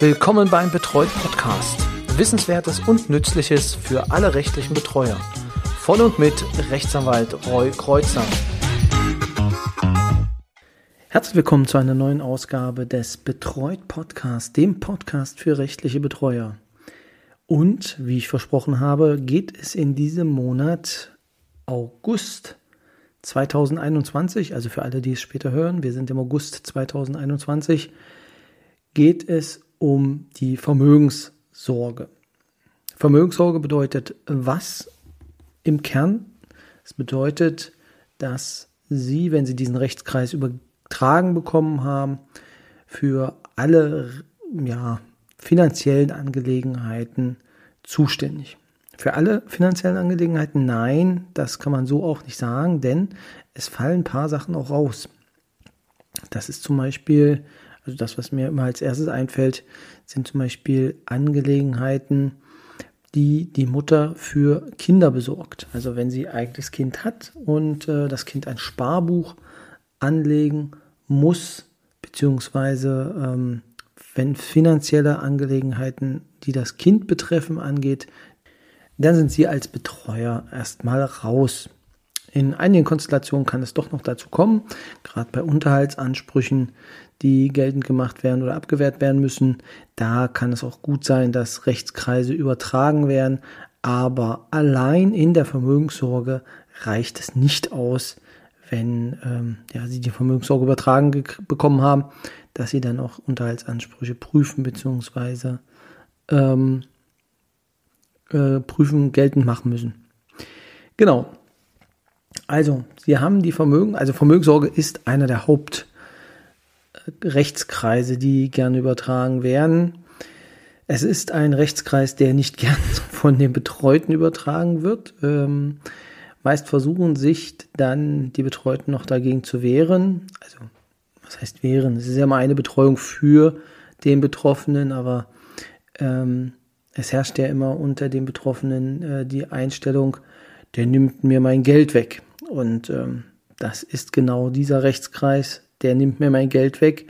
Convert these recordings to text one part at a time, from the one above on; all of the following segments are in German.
Willkommen beim Betreut Podcast. Wissenswertes und Nützliches für alle rechtlichen Betreuer. Von und mit Rechtsanwalt Roy Kreuzer. Herzlich willkommen zu einer neuen Ausgabe des Betreut Podcast, dem Podcast für rechtliche Betreuer. Und wie ich versprochen habe, geht es in diesem Monat August 2021, also für alle, die es später hören, wir sind im August 2021, geht es um die Vermögenssorge. Vermögenssorge bedeutet was im Kern? Es bedeutet, dass Sie, wenn Sie diesen Rechtskreis übertragen bekommen haben, für alle ja, finanziellen Angelegenheiten zuständig. Für alle finanziellen Angelegenheiten nein, das kann man so auch nicht sagen, denn es fallen ein paar Sachen auch raus. Das ist zum Beispiel, also das, was mir immer als erstes einfällt, sind zum Beispiel Angelegenheiten, die die Mutter für Kinder besorgt. Also wenn sie eigenes Kind hat und äh, das Kind ein Sparbuch anlegen muss, beziehungsweise ähm, wenn finanzielle Angelegenheiten, die das Kind betreffen, angeht, dann sind Sie als Betreuer erstmal raus. In einigen Konstellationen kann es doch noch dazu kommen, gerade bei Unterhaltsansprüchen, die geltend gemacht werden oder abgewehrt werden müssen. Da kann es auch gut sein, dass Rechtskreise übertragen werden, aber allein in der Vermögenssorge reicht es nicht aus, wenn ähm, ja, Sie die Vermögenssorge übertragen bekommen haben, dass Sie dann auch Unterhaltsansprüche prüfen bzw. Ähm, äh, prüfen, geltend machen müssen. Genau. Also, Sie haben die Vermögen, also Vermögenssorge ist einer der Hauptrechtskreise, die gerne übertragen werden. Es ist ein Rechtskreis, der nicht gern von den Betreuten übertragen wird. Ähm, meist versuchen sich dann die Betreuten noch dagegen zu wehren. Also, was heißt wehren? Es ist ja mal eine Betreuung für den Betroffenen, aber ähm, es herrscht ja immer unter den Betroffenen äh, die Einstellung, der nimmt mir mein Geld weg. Und ähm, das ist genau dieser Rechtskreis, der nimmt mir mein Geld weg,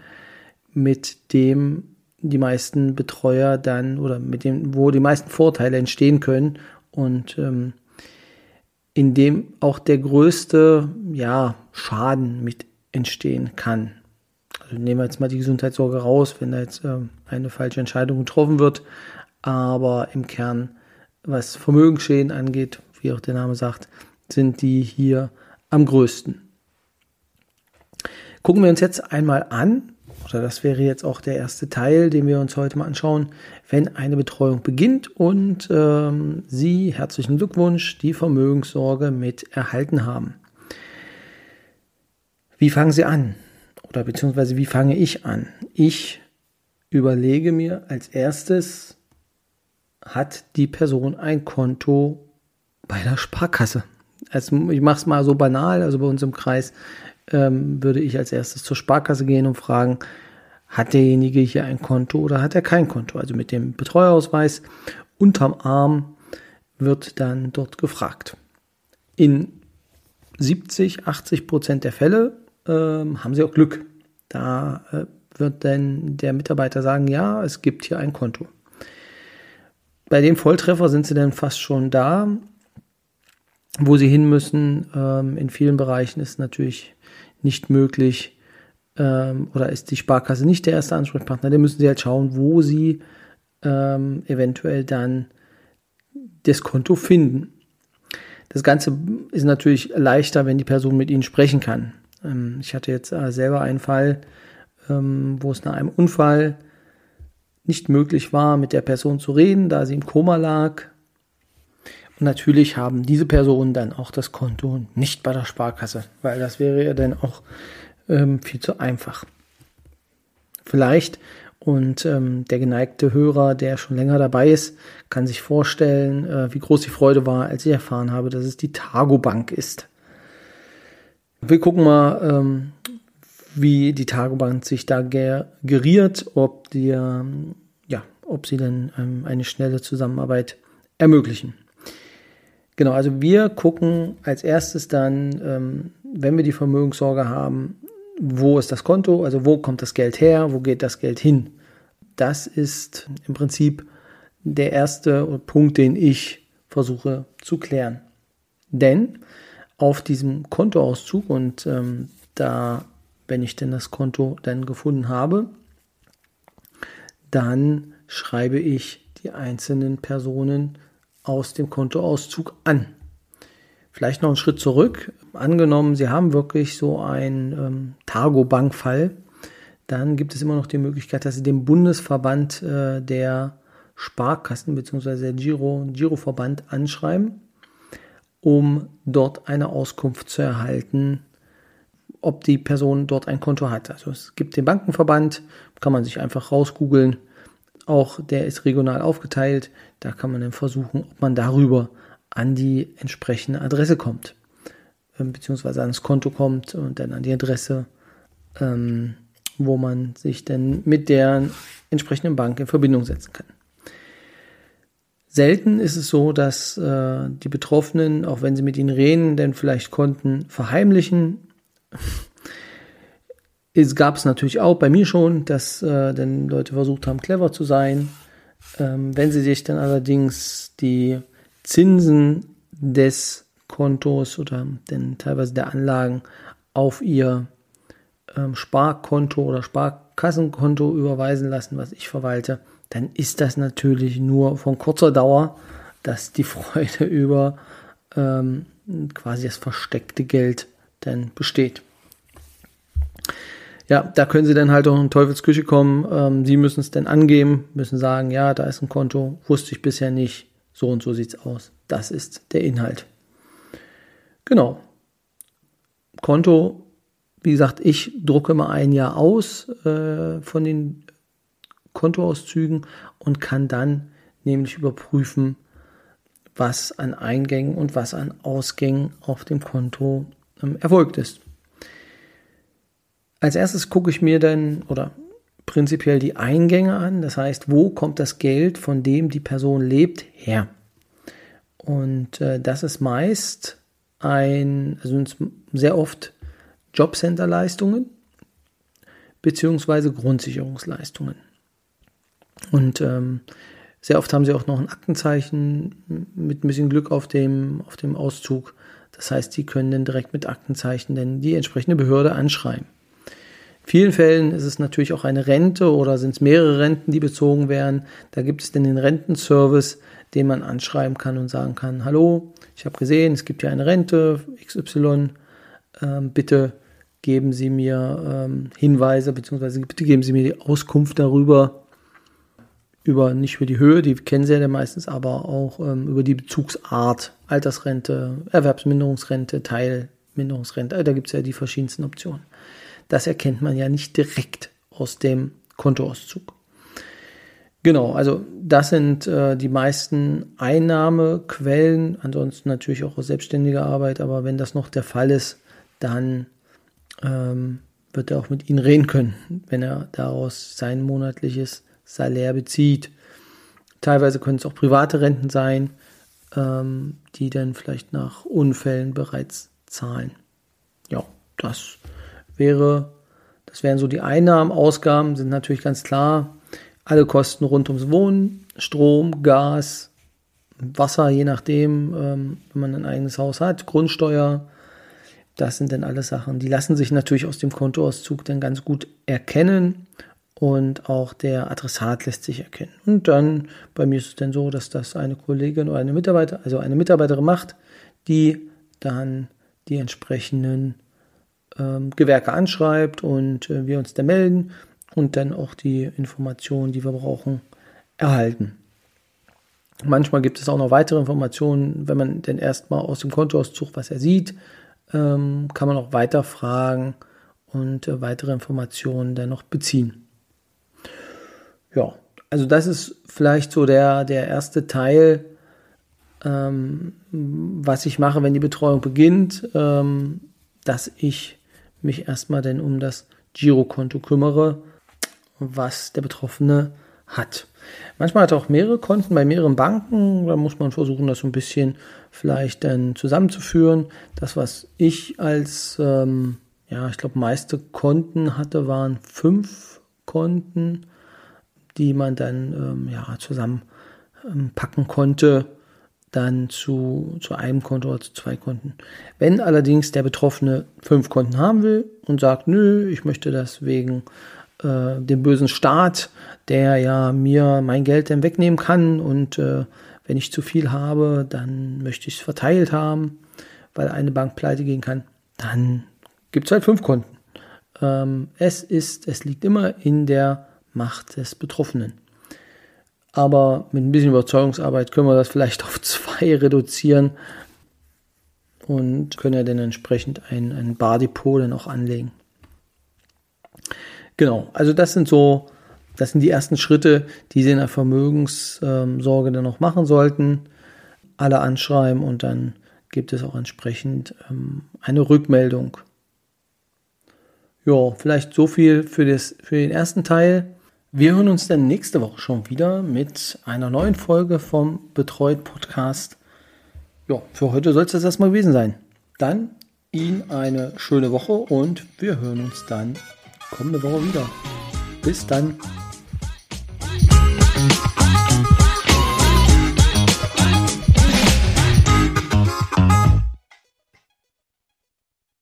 mit dem die meisten Betreuer dann oder mit dem, wo die meisten Vorteile entstehen können und ähm, in dem auch der größte ja, Schaden mit entstehen kann. Also nehmen wir jetzt mal die Gesundheitssorge raus, wenn da jetzt ähm, eine falsche Entscheidung getroffen wird, aber im Kern, was Vermögensschäden angeht, wie auch der Name sagt, sind die hier am größten. Gucken wir uns jetzt einmal an, oder das wäre jetzt auch der erste Teil, den wir uns heute mal anschauen, wenn eine Betreuung beginnt und ähm, Sie, herzlichen Glückwunsch, die Vermögenssorge mit erhalten haben. Wie fangen Sie an? Oder beziehungsweise wie fange ich an? Ich überlege mir als erstes, hat die Person ein Konto bei der Sparkasse. Also ich mache es mal so banal, also bei uns im Kreis ähm, würde ich als erstes zur Sparkasse gehen und fragen, hat derjenige hier ein Konto oder hat er kein Konto? Also mit dem Betreuerausweis unterm Arm wird dann dort gefragt. In 70, 80 Prozent der Fälle ähm, haben sie auch Glück. Da äh, wird dann der Mitarbeiter sagen, ja, es gibt hier ein Konto bei dem Volltreffer sind sie dann fast schon da, wo sie hin müssen. Ähm, in vielen Bereichen ist natürlich nicht möglich ähm, oder ist die Sparkasse nicht der erste Ansprechpartner. Da müssen sie halt schauen, wo sie ähm, eventuell dann das Konto finden. Das Ganze ist natürlich leichter, wenn die Person mit ihnen sprechen kann. Ähm, ich hatte jetzt äh, selber einen Fall, ähm, wo es nach einem Unfall nicht möglich war, mit der Person zu reden, da sie im Koma lag. Und natürlich haben diese Personen dann auch das Konto nicht bei der Sparkasse, weil das wäre ja dann auch ähm, viel zu einfach. Vielleicht, und ähm, der geneigte Hörer, der schon länger dabei ist, kann sich vorstellen, äh, wie groß die Freude war, als ich erfahren habe, dass es die Targo Bank ist. Wir gucken mal, ähm, wie die Tagebank sich da geriert, ob die, ähm, ja, ob sie dann ähm, eine schnelle Zusammenarbeit ermöglichen. Genau, also wir gucken als erstes dann, ähm, wenn wir die Vermögenssorge haben, wo ist das Konto, also wo kommt das Geld her, wo geht das Geld hin. das ist im Prinzip der erste Punkt, den ich versuche zu klären. Denn auf diesem Kontoauszug und ähm, da, wenn ich denn das Konto dann gefunden habe, dann schreibe ich die einzelnen Personen aus dem Kontoauszug an. Vielleicht noch einen Schritt zurück. Angenommen, Sie haben wirklich so einen ähm, Targo-Bank-Fall, dann gibt es immer noch die Möglichkeit, dass Sie dem Bundesverband äh, der Sparkassen bzw. der Giro, Giroverband anschreiben, um dort eine Auskunft zu erhalten, ob die Person dort ein Konto hat. Also es gibt den Bankenverband, kann man sich einfach rausgoogeln. Auch der ist regional aufgeteilt. Da kann man dann versuchen, ob man darüber an die entsprechende Adresse kommt, ähm, beziehungsweise ans Konto kommt und dann an die Adresse, ähm, wo man sich dann mit der entsprechenden Bank in Verbindung setzen kann. Selten ist es so, dass äh, die Betroffenen, auch wenn sie mit ihnen reden, denn vielleicht Konten verheimlichen. Es gab es natürlich auch bei mir schon, dass äh, dann Leute versucht haben, clever zu sein. Ähm, wenn sie sich dann allerdings die Zinsen des Kontos oder denn teilweise der Anlagen auf ihr ähm, Sparkonto oder Sparkassenkonto überweisen lassen, was ich verwalte, dann ist das natürlich nur von kurzer Dauer, dass die Freude über ähm, quasi das versteckte Geld dann besteht. Ja, da können Sie dann halt auch in Teufelsküche kommen. Ähm, Sie müssen es dann angeben, müssen sagen, ja, da ist ein Konto, wusste ich bisher nicht, so und so sieht es aus. Das ist der Inhalt. Genau. Konto, wie gesagt, ich drucke mal ein Jahr aus äh, von den Kontoauszügen und kann dann nämlich überprüfen, was an Eingängen und was an Ausgängen auf dem Konto ähm, erfolgt ist. Als erstes gucke ich mir dann oder prinzipiell die Eingänge an. Das heißt, wo kommt das Geld, von dem die Person lebt, her? Und äh, das ist meist ein, also sehr oft Jobcenter-Leistungen beziehungsweise Grundsicherungsleistungen. Und ähm, sehr oft haben sie auch noch ein Aktenzeichen mit ein bisschen Glück auf dem, auf dem Auszug. Das heißt, sie können dann direkt mit Aktenzeichen denn die entsprechende Behörde anschreiben vielen Fällen ist es natürlich auch eine Rente oder sind es mehrere Renten, die bezogen werden. Da gibt es dann den Rentenservice, den man anschreiben kann und sagen kann, hallo, ich habe gesehen, es gibt ja eine Rente XY, ähm, bitte geben Sie mir ähm, Hinweise, beziehungsweise bitte geben Sie mir die Auskunft darüber, über nicht über die Höhe, die kennen Sie ja meistens, aber auch ähm, über die Bezugsart, Altersrente, Erwerbsminderungsrente, Teilminderungsrente, da gibt es ja die verschiedensten Optionen. Das erkennt man ja nicht direkt aus dem Kontoauszug. Genau, also das sind äh, die meisten Einnahmequellen, ansonsten natürlich auch aus selbstständiger Arbeit, aber wenn das noch der Fall ist, dann ähm, wird er auch mit Ihnen reden können, wenn er daraus sein monatliches Salär bezieht. Teilweise können es auch private Renten sein, ähm, die dann vielleicht nach Unfällen bereits zahlen. Ja, das wäre, das wären so die Einnahmen, Ausgaben sind natürlich ganz klar. Alle Kosten rund ums Wohnen, Strom, Gas, Wasser, je nachdem, ähm, wenn man ein eigenes Haus hat, Grundsteuer, das sind dann alles Sachen, die lassen sich natürlich aus dem Kontoauszug dann ganz gut erkennen und auch der Adressat lässt sich erkennen. Und dann, bei mir ist es dann so, dass das eine Kollegin oder eine Mitarbeiter, also eine Mitarbeiterin macht, die dann die entsprechenden ähm, Gewerke anschreibt und äh, wir uns da melden und dann auch die Informationen, die wir brauchen, erhalten. Manchmal gibt es auch noch weitere Informationen, wenn man denn erstmal aus dem Kontoauszug was er sieht, ähm, kann man auch weiter fragen und äh, weitere Informationen dann noch beziehen. Ja, also das ist vielleicht so der, der erste Teil, ähm, was ich mache, wenn die Betreuung beginnt, ähm, dass ich mich erstmal denn um das Girokonto kümmere, was der Betroffene hat. Manchmal hat er auch mehrere Konten bei mehreren Banken. Da muss man versuchen, das so ein bisschen vielleicht dann zusammenzuführen. Das, was ich als, ähm, ja, ich glaube, meiste Konten hatte, waren fünf Konten. die man dann ähm, ja, zusammenpacken ähm, konnte, dann zu, zu einem Konto oder zu zwei Konten. Wenn allerdings der Betroffene fünf Konten haben will und sagt, nö, ich möchte das wegen äh, dem bösen Staat, der ja mir mein Geld dann wegnehmen kann und äh, wenn ich zu viel habe, dann möchte ich es verteilt haben, weil eine Bank pleite gehen kann, dann gibt es halt fünf Konten. Ähm, es ist, es liegt immer in der Macht des Betroffenen. Aber mit ein bisschen Überzeugungsarbeit können wir das vielleicht auf zwei reduzieren und können ja dann entsprechend ein, ein Bardepot dann auch anlegen. Genau, also das sind so, das sind die ersten Schritte, die Sie in der Vermögenssorge dann noch machen sollten. Alle anschreiben und dann gibt es auch entsprechend ähm, eine Rückmeldung. Ja, vielleicht so viel für, das, für den ersten Teil. Wir hören uns dann nächste Woche schon wieder mit einer neuen Folge vom Betreut Podcast. Ja, für heute soll es das erstmal gewesen sein. Dann Ihnen eine schöne Woche und wir hören uns dann kommende Woche wieder. Bis dann.